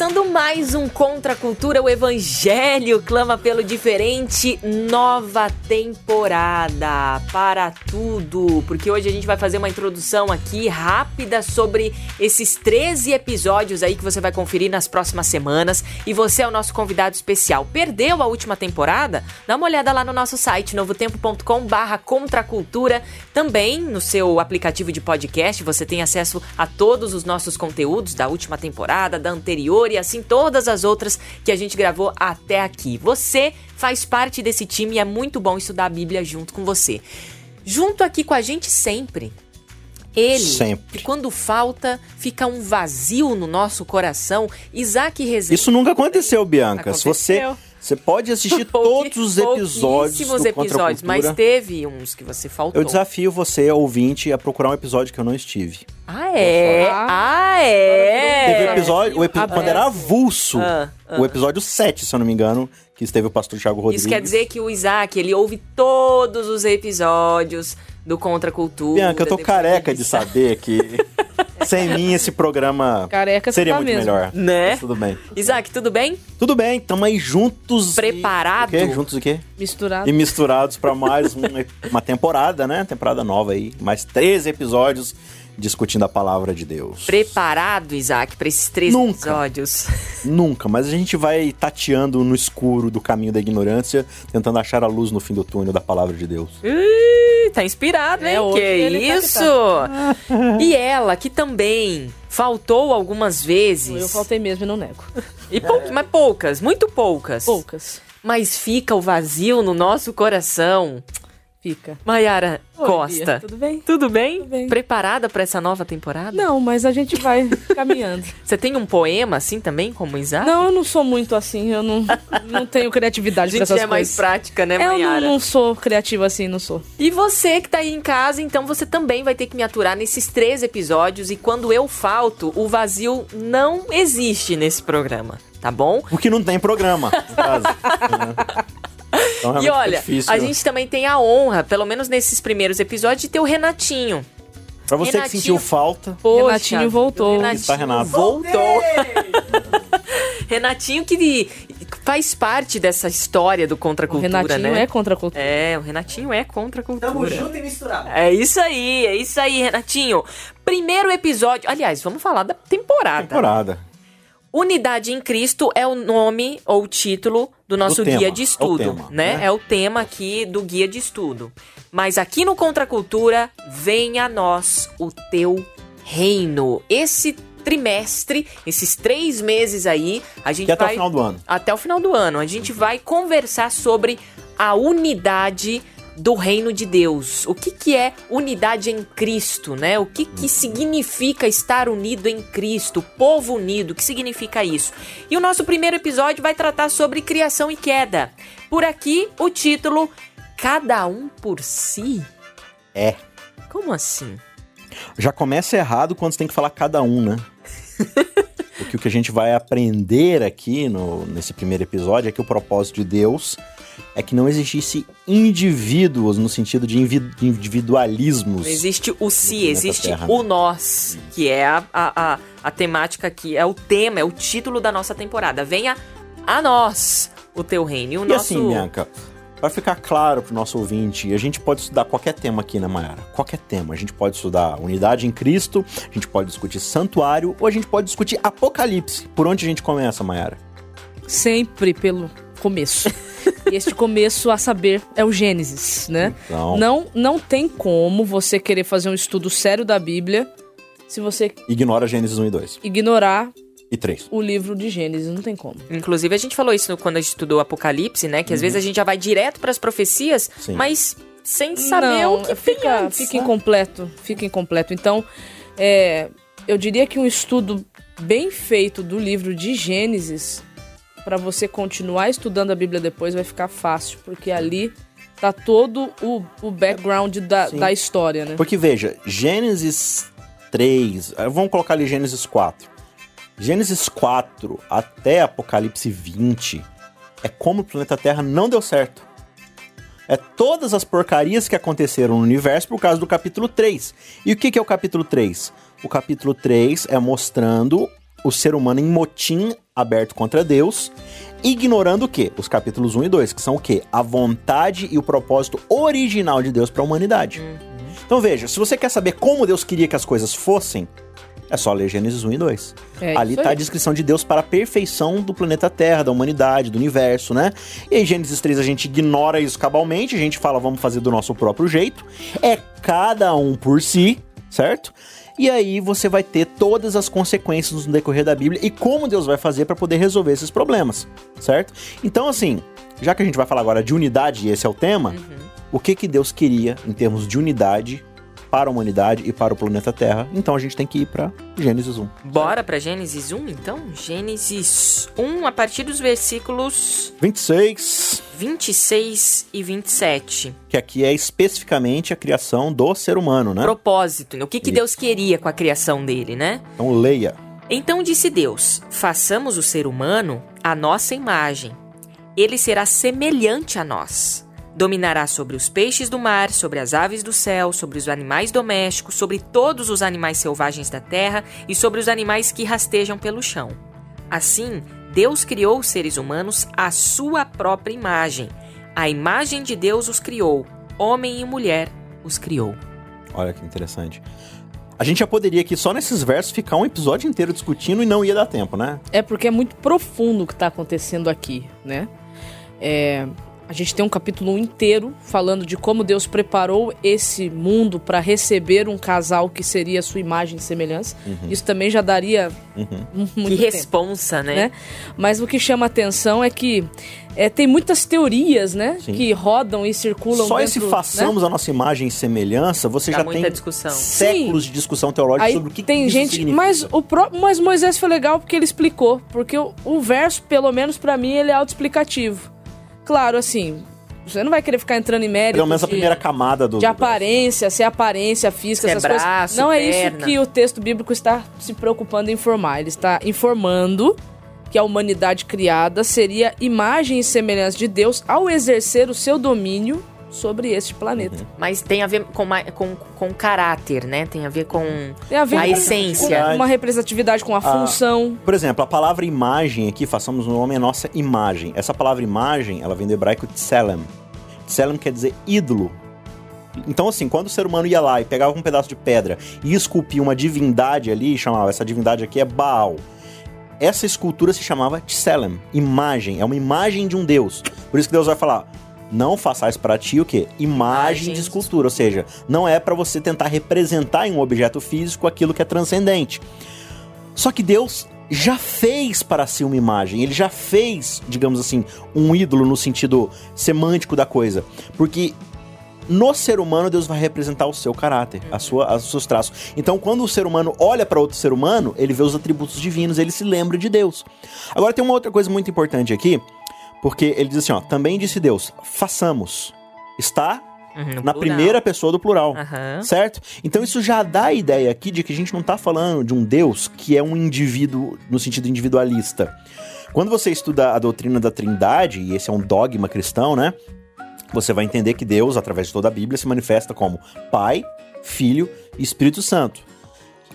Começando mais um Contra a Cultura, o Evangelho clama pelo diferente, nova temporada para tudo. Porque hoje a gente vai fazer uma introdução aqui rápida sobre esses 13 episódios aí que você vai conferir nas próximas semanas. E você é o nosso convidado especial. Perdeu a última temporada? Dá uma olhada lá no nosso site, novotempo.com/barra Contracultura. Também no seu aplicativo de podcast você tem acesso a todos os nossos conteúdos da última temporada, da anterior e assim todas as outras que a gente gravou até aqui. Você faz parte desse time e é muito bom estudar a Bíblia junto com você. Junto aqui com a gente sempre. Ele, Sempre. que quando falta, fica um vazio no nosso coração. Isaac Rezende. Isso nunca aconteceu, Bianca. Se você, Aconteceu. Você pode assistir todos os episódios do episódios, mas teve uns que você faltou. Eu desafio você, ouvinte, a procurar um episódio que eu não estive. Ah, é? Ah, é? Teve o episódio, o epi- Aberto. quando era avulso, Ah, o episódio 7, se eu não me engano, que esteve o pastor Thiago Rodrigues. Isso quer dizer que o Isaac, ele ouve todos os episódios do Contra a Cultura. Bianca, eu tô careca de sabe. saber que sem mim esse programa Careca seria tá muito mesmo. melhor. Né? Mas tudo bem. Isaac, tudo bem? Tudo bem, tamo aí juntos. e- Preparado? O quê? Juntos o quê? Misturado. E misturados pra mais um- uma temporada, né? Temporada nova aí. Mais 13 episódios discutindo a palavra de Deus. Preparado, Isaac, pra esses três Nunca. episódios? Nunca, mas a gente vai tateando no escuro do caminho da ignorância, tentando achar a luz no fim do túnel da palavra de Deus. Ih, tá inspirado, hein? É, que tá isso? e ela, que também faltou algumas vezes. Eu faltei mesmo e não nego. E pou- Mas poucas, muito poucas. Poucas. Mas fica o vazio no nosso coração. Fica. Maiara Oi, Costa. Bia, tudo bem? Tudo bem? Tudo bem. Preparada pra essa nova temporada? Não, mas a gente vai caminhando. Você tem um poema assim também, como Isaac? Não, eu não sou muito assim, eu não, não tenho A criatividade gente essas é mais coisas. prática, né, eu não, não sou criativa assim, não sou. E você que tá aí em casa, então você também vai ter que me aturar nesses três episódios. E quando eu falto, o vazio não existe nesse programa, tá bom? Porque não tem programa, no caso. Então, E olha, difícil. a gente também tem a honra, pelo menos nesses primeiros episódios, de ter o Renatinho. Pra você Renatinho- que sentiu falta, Poxa, Renatinho voltou. Renatinho Está Renato. voltou. Renatinho que faz parte dessa história do Contra a O Cultura, Renatinho né? é contra a cultura. É, o Renatinho é contra a cultura. Tamo junto e misturado. É isso aí, é isso aí, Renatinho. Primeiro episódio. Aliás, vamos falar da temporada. temporada. Unidade em Cristo é o nome ou o título do nosso tema, guia de é o estudo, tema, né? né? É o tema aqui do guia de estudo. Mas aqui no Contra Cultura, venha a nós o teu reino. Esse trimestre, esses três meses aí, a gente Que é até vai o final do ano. até o final do ano. A gente vai conversar sobre a unidade do reino de Deus. O que, que é unidade em Cristo, né? O que, que significa estar unido em Cristo, povo unido, o que significa isso? E o nosso primeiro episódio vai tratar sobre criação e queda. Por aqui, o título Cada um por si? É. Como assim? Já começa errado quando você tem que falar cada um, né? Porque o que a gente vai aprender aqui no, nesse primeiro episódio é que o propósito de Deus é que não existisse indivíduos no sentido de individualismos. Não existe o si, existe Terra, o né? nós, que é a, a, a, a temática aqui, é o tema, é o título da nossa temporada. Venha a nós o teu reino. E o E nosso. assim, Bianca, Pra ficar claro pro nosso ouvinte, a gente pode estudar qualquer tema aqui, né, Mayara? Qualquer tema. A gente pode estudar unidade em Cristo, a gente pode discutir santuário, ou a gente pode discutir Apocalipse. Por onde a gente começa, Mayara? Sempre pelo começo. e este começo, a saber, é o Gênesis, né? Então, Não, não tem como você querer fazer um estudo sério da Bíblia se você ignora Gênesis 1 e 2. ignorar E 3. o livro de Gênesis. Não tem como. Inclusive, a gente falou isso quando a gente estudou Apocalipse, né? Que às vezes a gente já vai direto pras profecias, Sim. mas sem saber Não, o que fica, tem antes. fica incompleto, fica incompleto. Então, é, eu diria que um estudo bem feito do livro de Gênesis, para você continuar estudando a Bíblia depois, vai ficar fácil, porque ali tá todo o, o background da, da história, né? Porque veja, Gênesis 3, eh, vamos colocar ali Gênesis 4. Gênesis 4 até Apocalipse 20 é como o planeta Terra não deu certo. É todas as porcarias que aconteceram no universo por causa do capítulo 3. E o que que é o capítulo 3? O capítulo 3 é mostrando o ser humano em motim aberto contra Deus, ignorando o quê? Os capítulos 1 e 2, que são o quê? A vontade e o propósito original de Deus para a humanidade. Então veja, se você quer saber como Deus queria que as coisas fossem, é só ler Gênesis 1 e 2. É Ali isso tá a descrição de Deus para a perfeição do planeta Terra, da humanidade, do universo, né? E em Gênesis 3 a gente ignora isso cabalmente, a gente fala, vamos fazer do nosso próprio jeito. É cada um por si, certo? E aí você vai ter todas as consequências no decorrer da Bíblia e como Deus vai fazer para poder resolver esses problemas, certo? Então assim, já que a gente vai falar agora de unidade e esse é o tema, o que que Deus queria em termos de unidade para a humanidade e para o planeta Terra? Então a gente tem que ir para Gênesis 1. Bora pra Gênesis 1, então? Gênesis 1, a partir dos versículos 26, 26 e 27. que aqui é especificamente a criação do ser humano, né? Propósito, né? o que, que Isso. Deus queria com a criação dele, né? Então leia. Então disse Deus: Façamos o ser humano à nossa imagem. Ele será semelhante a nós. Dominará sobre os peixes do mar, sobre as aves do céu, sobre os animais domésticos, sobre todos os animais selvagens da terra e sobre os animais que rastejam pelo chão. Assim, Deus criou os seres humanos à sua própria imagem. A imagem de Deus os criou, homem e mulher os criou. Olha que interessante. A gente já poderia aqui, só nesses versos, ficar um episódio inteiro discutindo e não ia dar tempo, né? É porque é muito profundo o que está acontecendo aqui, né? É, a gente tem um capítulo inteiro falando de como Deus preparou esse mundo para receber um casal que seria a sua imagem e semelhança. Isso também já daria Uhum. muito que tempo. responsa, né? né? Mas o que chama atenção é que é, tem muitas teorias, né? Sim. Que rodam e circulam Só dentro, esse né? façamos a nossa imagem e semelhança, você Dá já muita tem discussão. séculos de discussão teológica Aí sobre o que tem isso gente, significa. mas o pró- mas Moisés foi legal porque ele explicou, porque o, o verso, pelo menos pra mim, ele é autoexplicativo. Claro, assim, você não vai querer ficar entrando em mérito Pelo menos a primeira camada do... de do- aparência, se é aparência física, Se é essas coisas. braço, Não é isso perna. que o texto bíblico está se preocupando em informar. Ele está informando que a humanidade criada seria imagem e semelhança de Deus ao exercer o seu domínio sobre este planeta. Mas tem a ver com, com, com caráter, né? Tem a ver com. Tem a ver A com, essência. com uma representatividade com a função. Por exemplo, a palavra imagem aqui, façamos no nome a nossa imagem. Essa palavra imagem, ela vem do hebraico tselem. Tselem quer dizer ídolo. Então, assim, quando o ser humano ia lá e pegava um pedaço de pedra e esculpia uma divindade ali, chamava essa divindade aqui é Baal. Essa escultura se chamava Tselem, imagem, é uma imagem de um deus. Por isso que Deus vai falar: não façais para ti o quê? Imagem de escultura, ou seja, não é para você tentar representar em um objeto físico aquilo que é transcendente. Só que Deus já fez para si uma imagem, ele já fez, digamos assim, um ídolo no sentido semântico da coisa. Porque no ser humano Deus vai representar o seu caráter, a sua, os seus traços. Então, quando o ser humano olha para outro ser humano, ele vê os atributos divinos, ele se lembra de Deus. Agora tem uma outra coisa muito importante aqui, porque ele diz assim, ó, também disse Deus, façamos. Está Uhum, na plural. primeira pessoa do plural. Aham. Certo? Então isso já dá a ideia aqui de que a gente não tá falando de um Deus que é um indivíduo no sentido individualista. Quando você estuda a doutrina da Trindade, e esse é um dogma cristão, né? Você vai entender que Deus, através de toda a Bíblia, se manifesta como Pai, Filho e Espírito Santo.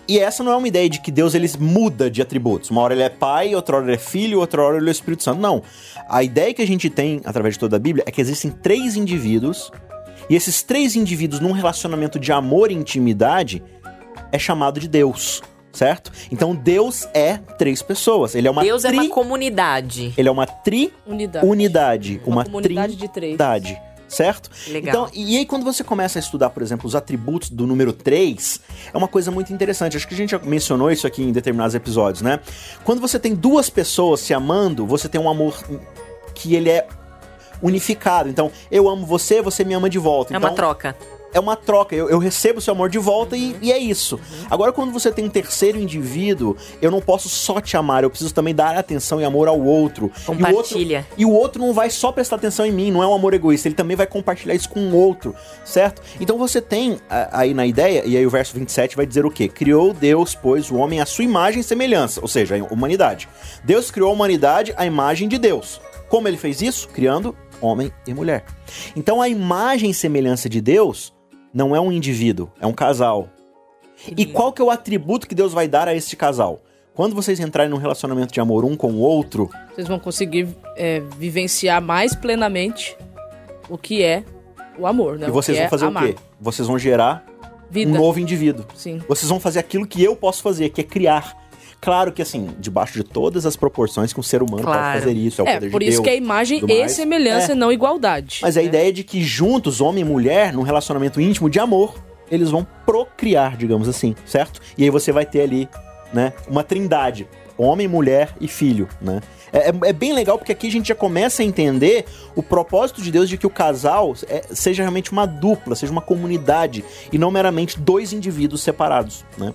E essa não é uma ideia de que Deus ele muda de atributos. Uma hora ele é pai, outra hora ele é filho, outra hora ele é Espírito Santo. Não. A ideia que a gente tem através de toda a Bíblia é que existem três indivíduos e esses três indivíduos num relacionamento de amor e intimidade é chamado de Deus, certo? Então Deus é três pessoas. Ele é uma Deus é tri... uma comunidade. Ele é uma tri-unidade. Unidade. Uma, Uma comunidade de três. trindade, certo? Legal. Então, e aí quando você começa a estudar, por exemplo, os atributos do número 3, é uma coisa muito interessante. Acho que a gente já mencionou isso aqui em determinados episódios, né? Quando você tem duas pessoas se amando, você tem um amor que ele é unificado. Então, eu amo você, você me ama de volta. É então, uma troca é uma troca. Eu, eu recebo seu amor de volta e, e, é isso. Agora, quando você tem um terceiro indivíduo, eu não posso só te amar, eu preciso também dar atenção e amor ao outro. Compartilha. E o outro, e o outro não vai só prestar atenção em mim, não é um amor egoísta, ele também vai compartilhar isso com o outro, certo? Então você tem aí na ideia, e aí o verso 27 vai dizer o quê? Criou Deus, pois, o homem à sua imagem e semelhança, ou seja, a humanidade. Deus criou a humanidade à imagem de Deus. Como ele fez isso? Criando homem e mulher. Então a imagem e semelhança de Deus não é um indivíduo, é um casal. E qual que é o atributo que Deus vai dar a este casal? Quando vocês entrarem num relacionamento de amor um com o outro, vocês vão conseguir é, vivenciar mais plenamente o que é o amor, né? E vocês vão é fazer amar. o quê? Vocês vão gerar Vida. um novo indivíduo. Sim. Vocês vão fazer aquilo que eu posso fazer, que é criar. Claro que assim, debaixo de todas as proporções que um ser humano Claro. pode fazer isso, é o É, por de isso Deus. que é imagem e semelhança, É. não igualdade. Mas a né? ideia é de que juntos, homem e mulher, num relacionamento íntimo de amor, eles vão procriar, digamos assim, certo? E aí você vai ter ali, né, uma trindade. Homem, mulher e filho, né? É, é- é bem legal porque aqui a gente já começa a entender o propósito de Deus de que o casal é- seja realmente uma dupla, seja uma comunidade e não meramente dois indivíduos separados, né?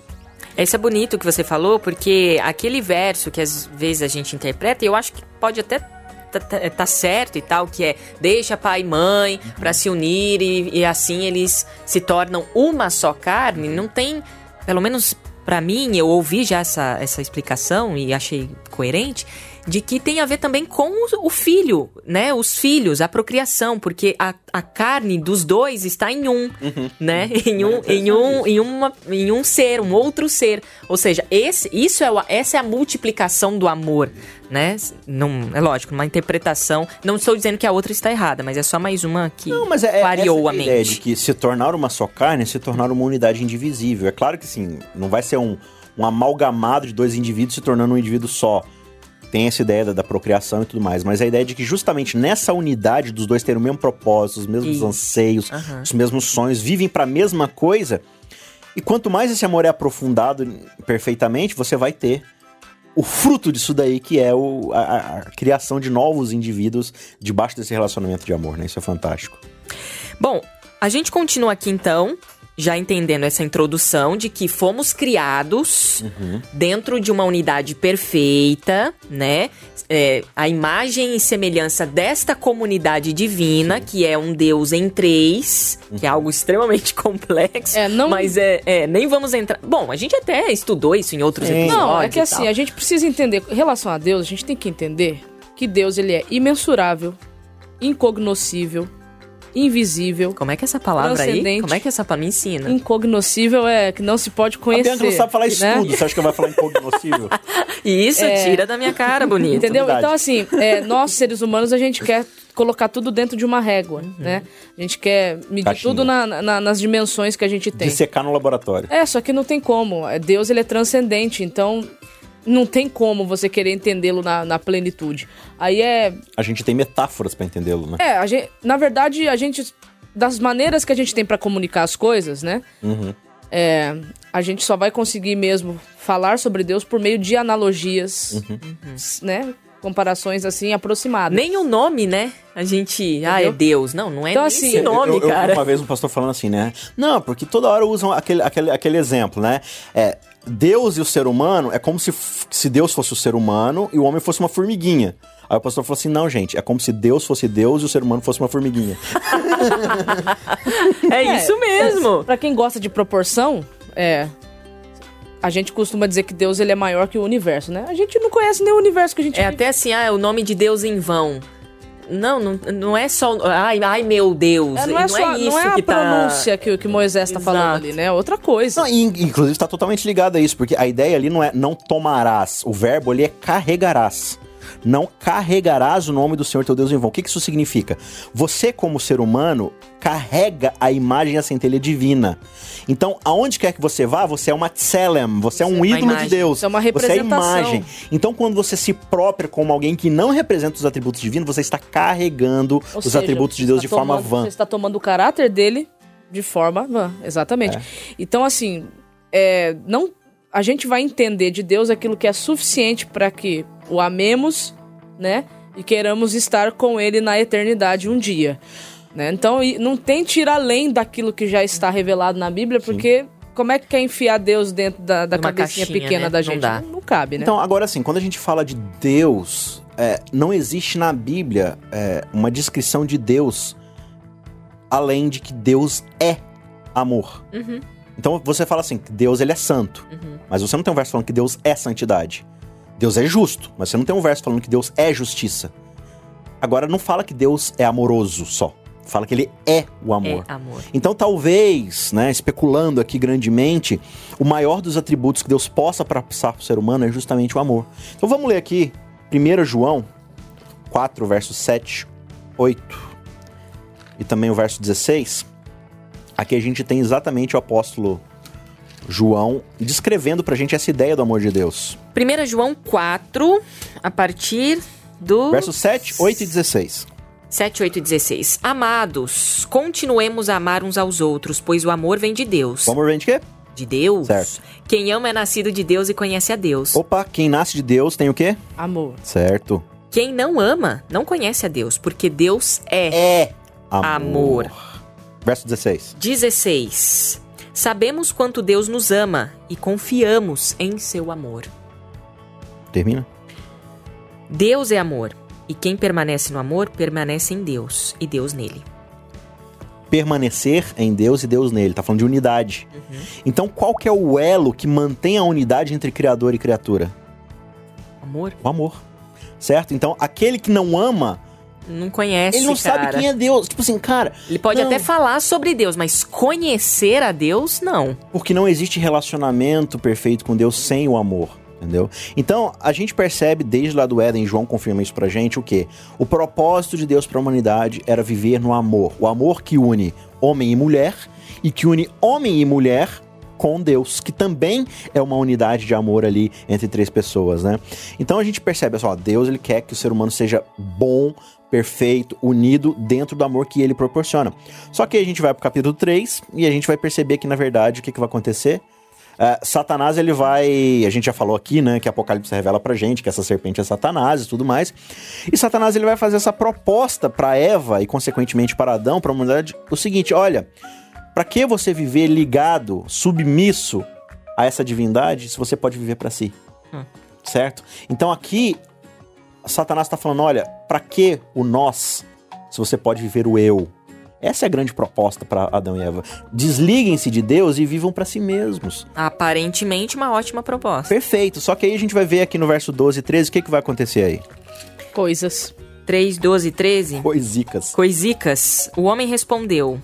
Isso é bonito que você falou, porque aquele verso que às vezes a gente interpreta, e eu acho que pode até tá, tá- tá certo e tal, que é deixa pai e mãe pra se unir e, e assim eles se tornam uma só carne, não tem, pelo menos pra mim, eu ouvi já essa, essa explicação e achei coerente, de que tem a ver também com o, filho, né? Os filhos, a procriação, porque a, a carne dos dois está em um, né? Em um, em um, em uma, em um ser, um outro ser. Ou seja, esse, isso é, o- essa é a multiplicação do amor, né? Não, é lógico, uma interpretação. Não estou dizendo que a outra está errada, mas é só mais uma que Não, mas é, é clareou essa a é a ideia mente. de que se tornar uma só carne é se tornar uma unidade indivisível. É claro que sim, não vai ser um, um amalgamado de dois indivíduos se tornando um indivíduo só. Tem essa ideia da, da procriação e tudo mais, mas a ideia de que justamente nessa unidade dos dois terem o mesmo propósito, os mesmos Isso. anseios, Aham. os mesmos sonhos, vivem para a mesma coisa. E quanto mais esse amor é aprofundado perfeitamente, você vai ter o fruto disso daí, que é o, a- a criação de novos indivíduos debaixo desse relacionamento de amor, né? Isso é fantástico. Bom, a gente continua aqui então, já entendendo essa introdução de que fomos criados dentro de uma unidade perfeita, né? É, a imagem e semelhança desta comunidade divina, que é um Deus em três, que é algo extremamente complexo. É, não- Mas é, é, nem vamos entrar. Bom, a gente até estudou isso em outros Sim. episódios. Não, é que e assim, tal. a gente precisa entender, em relação a Deus, a gente tem que entender que Deus ele é imensurável, incognoscível, invisível. Como é que é essa palavra aí? Como é que é essa palavra? Me ensina. Incognoscível é que não se pode A conhecer. Bianca não sabe falar isso né? tudo. Você acha que vai falar incognoscível? Isso, É. tira da minha cara, bonito. Entendeu? Verdade. Então, assim, é, nós, seres humanos, a gente quer colocar tudo dentro de uma régua, Uhum. né? A gente quer medir Caixinha. tudo na- na- nas dimensões que a gente tem. Dissecar no laboratório. É, só que não tem como. É, Deus, ele é transcendente, então não tem como você querer entendê-lo na, na plenitude. Aí é... A gente tem metáforas pra entendê-lo, né? É, a gente, na verdade, a gente... Das maneiras que a gente tem pra comunicar as coisas, né? Uhum. É, a gente só vai conseguir mesmo falar sobre Deus por meio de analogias, Uhum. né? Comparações, assim, aproximadas. Nem o nome, né? A gente. Ah, é Entendeu? Deus. Não, não é Então, nem assim, esse nome, eu, eu vi cara. uma vez um pastor falando assim, né? Não, porque toda hora usam aquele, aquele, aquele exemplo, né? É, Deus e o ser humano é como se, se Deus fosse o ser humano e o homem fosse uma formiguinha. Aí o pastor falou assim: não, gente, é como se Deus fosse Deus e o ser humano fosse uma formiguinha. É, isso mesmo. Pra quem gosta de proporção, é. A gente costuma dizer que Deus ele é maior que o universo, né? A gente não conhece nem o universo que a gente É vive. até assim, ah, é o nome de Deus em vão. Não, não, não é só. Ai, ai meu Deus. É, não é, só, isso não é a que tá. pronúncia que, o- que Moisés tá Exato. falando ali, né? É outra coisa. Não, e, inclusive está totalmente ligado a isso, porque a ideia ali não é não tomarás. O verbo ali é carregarás. Não carregarás o nome do Senhor teu Deus em vão. O que isso significa? Você, como ser humano, carrega a imagem e a centelha divina. Então, aonde quer que você vá, você é uma tselem, você é um Você é uma ídolo de. Deus. Você é uma Você é representação. imagem. Então, quando você se própria como alguém que não representa os atributos divinos, você está carregando Ou os seja, atributos de Deus de forma tomando- vã. Você está tomando o caráter dele de forma vã, exatamente. É. Então, assim, é, não, a gente vai entender de Deus aquilo que é suficiente para que o amemos, né? e queiramos estar com ele na eternidade um dia. Né? Então, não tente ir além daquilo que já está revelado na Bíblia, porque Sim. como é que quer enfiar Deus dentro da, da cabecinha caixinha, pequena né? da gente? Não, não, não, cabe, né? Então, agora sim, quando a gente fala de Deus, é, não existe na Bíblia é, uma descrição de Deus além de que Deus é amor. Uhum. Então você fala assim, que Deus ele é santo, uhum. mas você não tem um verso falando que Deus é santidade. Deus é justo, mas você não tem um verso falando que Deus é justiça. Agora não fala que Deus é amoroso só. Fala que ele é o amor. É amor. Então talvez, né, especulando aqui grandemente, o maior dos atributos que Deus possa passar para o ser humano é justamente o amor. Então vamos ler aqui 1 João 4, versos 7, 8 e também o verso 16. Aqui a gente tem exatamente o apóstolo João descrevendo pra gente essa ideia do amor de Deus. 1 João 4, a partir do. Versos 7, 8 e 16. 7, 8 e 16. Amados, continuemos a amar uns aos outros, pois o amor vem de Deus. O amor vem de quê? De Deus. Certo. Quem ama é nascido de Deus e conhece a Deus. Opa, quem nasce de Deus tem o quê? Amor. Certo. Quem não ama não conhece a Deus, porque Deus é. É amor. amor. Verso 16. 16. Sabemos quanto Deus nos ama e confiamos em seu amor. Termina. Deus é amor, e quem permanece no amor permanece em Deus e Deus nele. Permanecer em Deus e Deus nele, tá falando de unidade. Uhum. Então, qual que é o elo que mantém a unidade entre criador e criatura? Amor. O amor. Certo? Então, aquele que não ama não conhece, Ele não cara. sabe quem é Deus. Tipo assim, cara. Ele pode não. até falar sobre Deus, mas conhecer a Deus, não. Porque não existe relacionamento perfeito com Deus sem o amor. Entendeu? Então, a gente percebe desde lá do Éden, João confirma isso pra gente, o quê? O propósito de Deus para a humanidade era viver no amor. O amor que une homem e mulher e que une homem e mulher com Deus, que também é uma unidade de amor ali entre três pessoas, né? Então a gente percebe, só, Deus ele quer que o ser humano seja bom, perfeito, unido dentro do amor que ele proporciona. Só que a gente vai pro capítulo 3 e a gente vai perceber que, na verdade, o que, que vai acontecer? Uh, Satanás, ele vai. A gente já falou aqui, né? Que Apocalipse revela pra gente que essa serpente é Satanás e tudo mais. E Satanás, ele vai fazer essa proposta para Eva e, consequentemente, para Adão, para a humanidade: o seguinte, olha, para que você viver ligado, submisso a essa divindade se você pode viver para si? Hum. Certo? Então aqui Satanás está falando: olha, para que o nós se você pode viver o eu? Essa é a grande proposta para Adão e Eva. Desliguem-se de Deus e vivam para si mesmos. Aparentemente, uma ótima proposta. Perfeito. Só que aí a gente vai ver aqui no verso 12 e 13 o que, que vai acontecer aí. Coisas. 3, 12 e 13? Coisicas. Coisicas. O homem respondeu.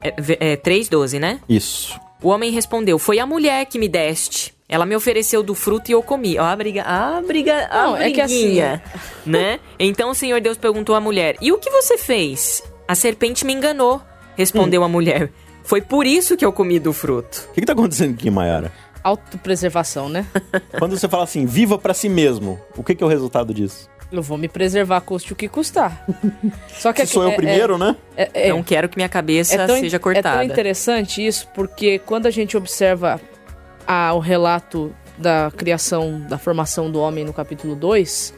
É, é 3, 12, né? Isso. O homem respondeu: Foi a mulher que me deste. Ela me ofereceu do fruto e eu comi. Ó, a briga. A briga. Não, a é que assim. Né? Então o Senhor Deus perguntou à mulher: E o que você fez? A serpente me enganou, respondeu hum. a mulher. Foi por isso que eu comi do fruto. O que, que tá acontecendo aqui, Mayara? Autopreservação, né? Quando você fala assim, viva para si mesmo, o que, que é o resultado disso? Eu vou me preservar, custe o que custar. Só que Se sou eu é, primeiro, é, né? É, é, Não quero que minha cabeça é seja cortada. É tão interessante isso, porque quando a gente observa a, o relato da criação, da formação do homem no capítulo 2,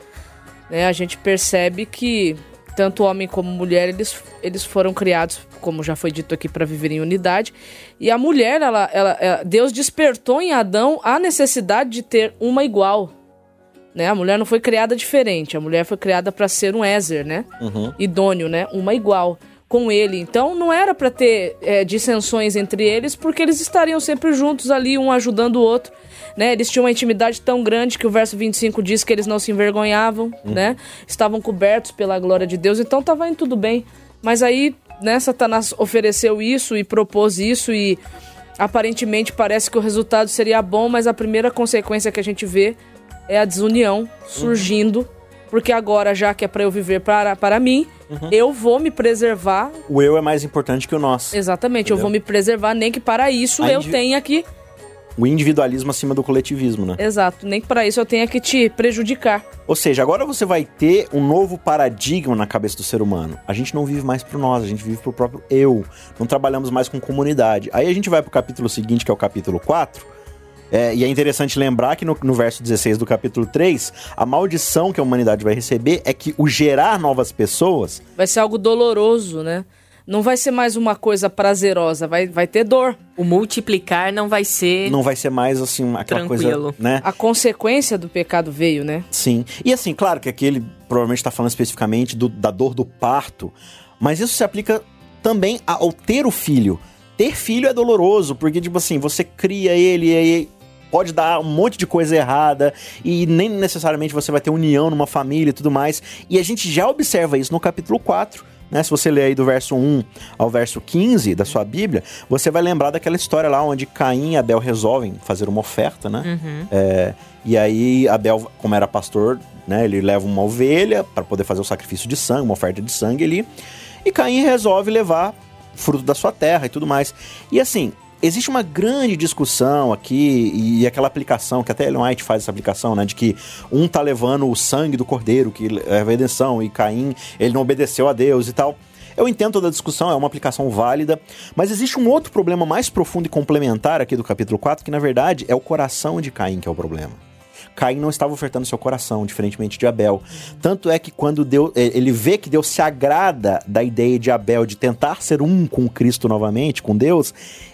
né, a gente percebe que tanto homem como mulher, eles, eles foram criados, como já foi dito aqui, para viver em unidade. E a mulher, ela, ela, ela, Deus despertou em Adão a necessidade de ter uma igual. Né? A mulher não foi criada diferente, a mulher foi criada para ser um Ézer, né? Uhum. Idôneo, né? Uma igual com ele. Então não era para ter é, dissensões entre eles, porque eles estariam sempre juntos ali, um ajudando o outro. Né? Eles tinham uma intimidade tão grande que o verso 25 diz que eles não se envergonhavam, uhum. né? Estavam cobertos pela glória de Deus, então estava indo tudo bem. Mas aí, né, Satanás ofereceu isso e propôs isso e aparentemente parece que o resultado seria bom, mas a primeira consequência que a gente vê é a desunião surgindo. Uhum porque agora, já que é para eu viver para, para mim, uhum. eu vou me preservar. O eu é mais importante que o nós. Exatamente, entendeu? eu vou me preservar, nem que para isso A eu indiv... tenha que. O individualismo acima do coletivismo, né? Exato, nem que para isso eu tenha que te prejudicar. Ou seja, agora você vai ter um novo paradigma na cabeça do ser humano. A gente não vive mais pro nós, a gente vive pro próprio eu. Não trabalhamos mais com comunidade. Aí a gente vai pro capítulo seguinte, que é o capítulo 4 É, e é interessante lembrar que no, no, verso 16 do capítulo 3, a maldição que a humanidade vai receber é que o gerar novas pessoas. Vai ser algo doloroso, né? Não vai ser mais uma coisa prazerosa, vai, vai ter dor. O multiplicar não vai ser. Não vai ser mais assim, aquela Tranquilo. coisa. né? A consequência do pecado veio, né? Sim. E assim, claro que aqui ele provavelmente está falando especificamente do, da dor do parto, mas isso se aplica também ao ter o filho. Ter filho é doloroso, porque, tipo assim, você cria ele e aí pode dar um monte de coisa errada e nem necessariamente você vai ter união numa família e tudo mais. E a gente já observa isso no capítulo 4. Né? Se você ler aí do verso 1 ao verso 15 da sua Bíblia, você vai lembrar daquela história lá onde Caim e Abel resolvem fazer uma oferta, né? Uhum. É, e aí Abel, como era pastor, né, ele leva uma ovelha para poder fazer o sacrifício de sangue, uma oferta de sangue ali. E Caim resolve levar fruto da sua terra e tudo mais. E assim, existe uma grande discussão aqui e aquela aplicação, que até Ellen White faz essa aplicação, né? De que um tá levando o sangue do cordeiro, que é a redenção, e Caim, ele não obedeceu a Deus e tal. Eu entendo toda a discussão, é uma aplicação válida, mas existe um outro problema mais profundo e complementar aqui do capítulo 4, que na verdade é o coração de Caim que é o problema. Caim não estava ofertando seu coração, diferentemente de Abel. Tanto é que quando Deus, ele vê que Deus se agrada da ideia de Abel de tentar ser um com Cristo novamente, com Deus,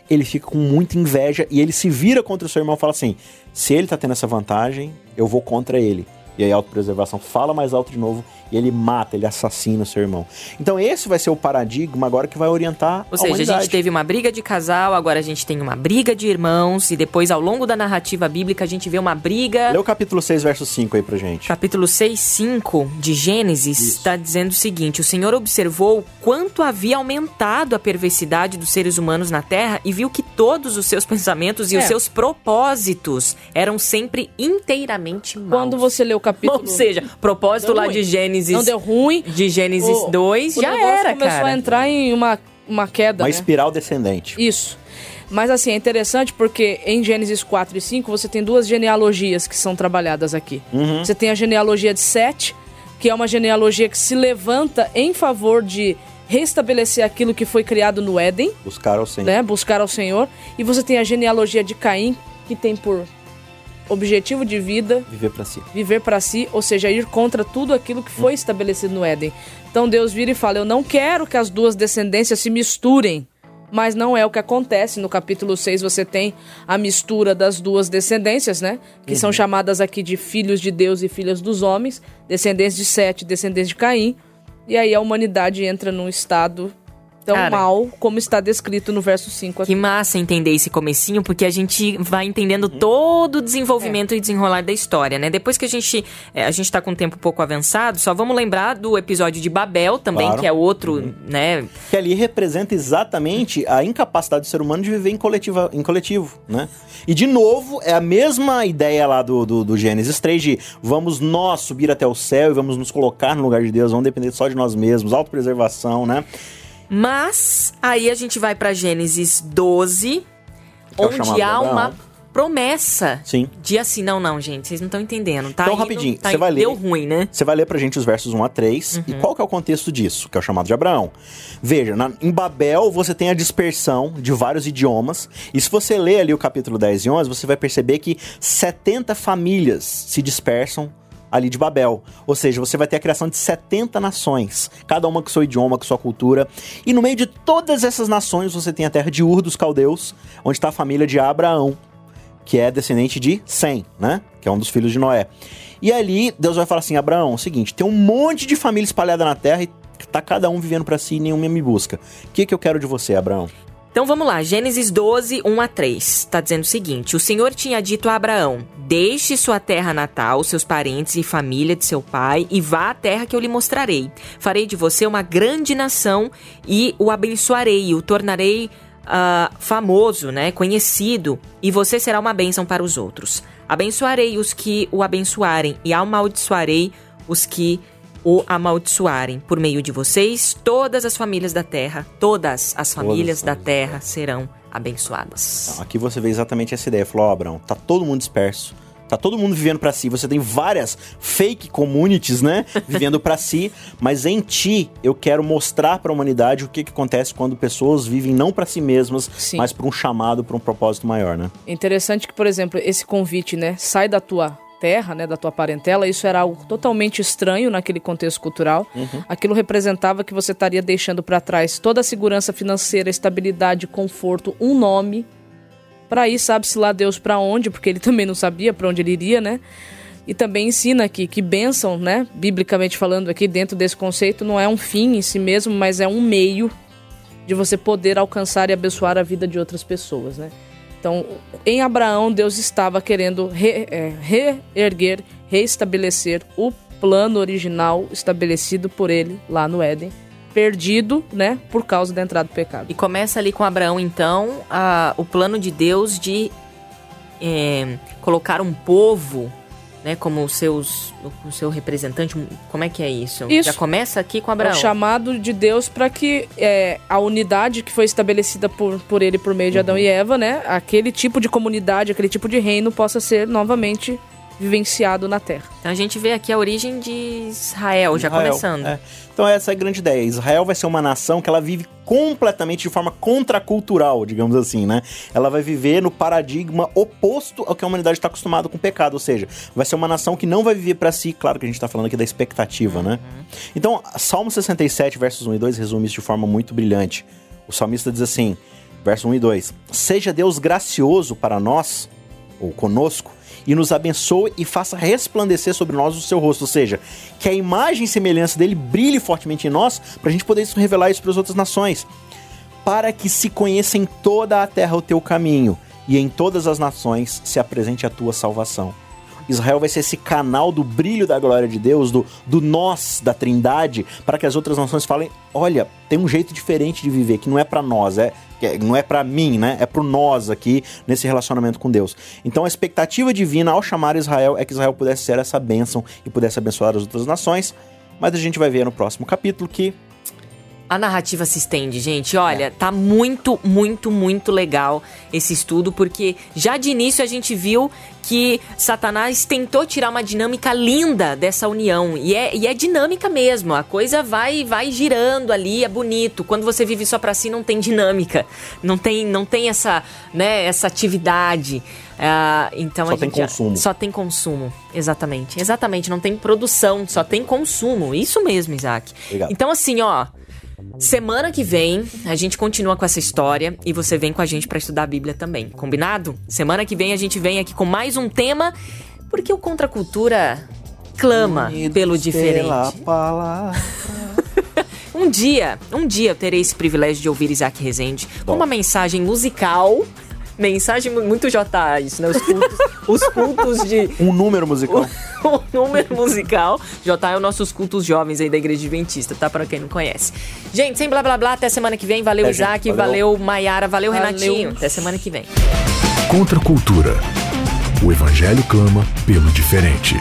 ele fica com muita inveja e ele se vira contra o seu irmão e fala assim: se ele está tendo essa vantagem, eu vou contra ele. E aí a autopreservação fala mais alto de novo e ele mata, ele assassina o seu irmão. Então esse vai ser o paradigma agora que vai orientar Ou a seja, humanidade. a gente teve uma briga de casal, agora a gente tem uma briga de irmãos e depois ao longo da narrativa bíblica a gente vê uma briga... Lê o capítulo 6, verso 5 aí pra gente. Capítulo 6, 5 de Gênesis está dizendo o seguinte: O Senhor observou quanto havia aumentado a perversidade dos seres humanos na terra e viu que todos os seus pensamentos e É. os seus propósitos eram sempre inteiramente maus. Quando você lê o capítulo. Ou seja, propósito Deu lá ruim. de Gênesis. Não deu ruim. De Gênesis o- 2, o já era, começou cara. a entrar em uma, uma queda. Uma né? espiral descendente. Isso. Mas assim, é interessante porque em Gênesis 4 e 5 você tem duas genealogias que são trabalhadas aqui. Uhum. Você tem a genealogia de Sete, que é uma genealogia que se levanta em favor de restabelecer aquilo que foi criado no Éden, Buscar ao Senhor. né? Buscar ao Senhor. E você tem a genealogia de Caim, que tem por objetivo de vida Viver pra si. viver para si, ou seja, ir contra tudo aquilo que foi estabelecido no Éden. Então Deus vira e fala: Eu não quero que as duas descendências se misturem. Mas não é o que acontece. No capítulo 6 você tem a mistura das duas descendências, né? Que são chamadas aqui de filhos de Deus e filhas dos homens, descendentes de Sete, descendentes de Caim. E aí a humanidade entra num estado tão Cara. mal como está descrito no verso 5 aqui. Que massa entender esse comecinho, porque a gente vai entendendo todo o desenvolvimento e desenrolar da história, né? Depois que a gente é, a gente tá com o tempo um pouco avançado, só vamos lembrar do episódio de Babel também, Claro. que é outro, né? Que ali representa exatamente a incapacidade do ser humano de viver em, coletiva, em coletivo, né? E de novo, é a mesma ideia lá do, do, do Gênesis 3 de vamos nós subir até o céu e vamos nos colocar no lugar de Deus, vamos depender só de nós mesmos, autopreservação, né? Mas aí a gente vai pra Gênesis 12, Que é o onde há uma promessa Sim. de assim, não, não, gente, vocês não estão entendendo, tá? Então, indo- rapidinho, tá você vai ler. Deu ruim, né? Você vai ler pra gente os versos 1 a 3. E qual que é o contexto disso? Que é o chamado de Abraão. Veja, na- em Babel você tem a dispersão de vários idiomas. E se você ler ali o capítulo 10 e 11, você vai perceber que 70 famílias se dispersam ali de Babel. Ou seja, você vai ter a criação de 70 nações, cada uma com seu idioma, com sua cultura. E no meio de todas essas nações você tem a terra de Ur dos caldeus, onde está a família de Abraão que é descendente de Sem, né? Que é um dos filhos de Noé. E ali, Deus vai falar assim: Abraão, é o seguinte, tem um monte de família espalhada na terra e tá cada um vivendo pra si e nenhuma me busca. O que, que eu quero de você, Abraão? Então vamos lá, Gênesis 12, 1 a 3. Tá dizendo o seguinte: O Senhor tinha dito a Abraão: Deixe sua terra natal, seus parentes e família de seu pai, e vá à terra que eu lhe mostrarei. Farei de você uma grande nação e o abençoarei, o tornarei ah, famoso, né, conhecido, e você será uma bênção para os outros. Abençoarei os que o abençoarem e amaldiçoarei os que o amaldiçoarem. Por meio de vocês, todas as famílias da terra, todas as famílias da famílias. terra serão abençoadas. Então, aqui você vê exatamente essa ideia. Falou, ó, Abraão, tá todo mundo disperso. Tá todo mundo vivendo para si. Você tem várias fake communities, né? Vivendo para si, mas em ti eu quero mostrar para a humanidade o que, que acontece quando pessoas vivem não para si mesmas, Sim. mas para um chamado, para um propósito maior, né? Interessante que, por exemplo, esse convite, né? Sai da tua terra, né, da tua parentela, isso era algo totalmente estranho naquele contexto cultural. Uhum. Aquilo representava que você estaria deixando para trás toda a segurança financeira, estabilidade, conforto, um nome para ir, sabe-se lá Deus para onde, porque ele também não sabia para onde ele iria, né? E também ensina aqui que bênção, né, biblicamente falando aqui dentro desse conceito, não é um fim em si mesmo, mas é um meio de você poder alcançar e abençoar a vida de outras pessoas, né? Então, em Abraão, Deus estava querendo re, é, reerguer, reestabelecer o plano original estabelecido por ele lá no Éden perdido, né, por causa da entrada do pecado. E começa ali com Abraão, então, a, o plano de Deus de é, colocar um povo, né, como seus, o seu representante. Como é que é isso? isso. Já começa aqui com Abraão. É o chamado de Deus para que é, a unidade que foi estabelecida por, por ele por meio de Adão e Eva, né, aquele tipo de comunidade, aquele tipo de reino possa ser novamente vivenciado na Terra. Então a gente vê aqui a origem de Israel, já começando. É. Então essa é a grande ideia. Israel vai ser uma nação que ela vive completamente de forma contracultural, digamos assim, né? Ela vai viver no paradigma oposto ao que a humanidade está acostumada com o pecado, ou seja, vai ser uma nação que não vai viver para si, claro que a gente está falando aqui da expectativa, né? uhum. né? Então, Salmo 67, versos 1 e 2 resume isso de forma muito brilhante. O salmista diz assim, verso 1 e 2: Seja Deus gracioso para nós, ou conosco, e nos abençoe e faça resplandecer sobre nós o seu rosto. Ou seja, que a imagem e semelhança dele brilhe fortemente em nós, para a gente poder revelar isso para as outras nações. Para que se conheça em toda a terra o teu caminho, e em todas as nações se apresente a tua salvação. Israel vai ser esse canal do brilho da glória de Deus, do, do nós, da trindade, para que as outras nações falem: olha, tem um jeito diferente de viver, que não é para nós, é, não é para mim, né? É pro nós aqui nesse relacionamento com Deus. Então a expectativa divina ao chamar Israel é que Israel pudesse ser essa bênção e pudesse abençoar as outras nações. Mas a gente vai ver no próximo capítulo que a narrativa se estende, gente. Olha, é. tá muito, muito, muito legal esse estudo, porque já de início a gente viu que Satanás tentou tirar uma dinâmica linda dessa união. E é, e é dinâmica mesmo. A coisa vai vai girando ali, é bonito. Quando você vive só pra si, não tem dinâmica. Não tem, não tem essa, né, essa atividade. Uh, então só tem consumo. Só tem consumo, exatamente. Exatamente, não tem produção, só tem consumo. Isso mesmo, Isaac. Obrigado. Então, assim, ó. Semana que vem a gente continua com essa história e você vem com a gente para estudar a Bíblia também, combinado? Semana que vem a gente vem aqui com mais um tema, porque o Contra a Cultura clama Unidos pelo diferente. um dia, um dia eu terei esse privilégio de ouvir Isaac Rezende com uma mensagem musical Mensagem muito J isso, né? Os cultos, os cultos de. Um número musical. um número musical. J é os nossos cultos jovens aí da Igreja Adventista, tá? Pra quem não conhece. Gente, sem blá blá blá, até semana que vem. Valeu, é, Isaac, valeu, valeu Maiara, valeu, valeu, Renatinho. Até semana que vem. Contra a cultura. O Evangelho clama pelo diferente.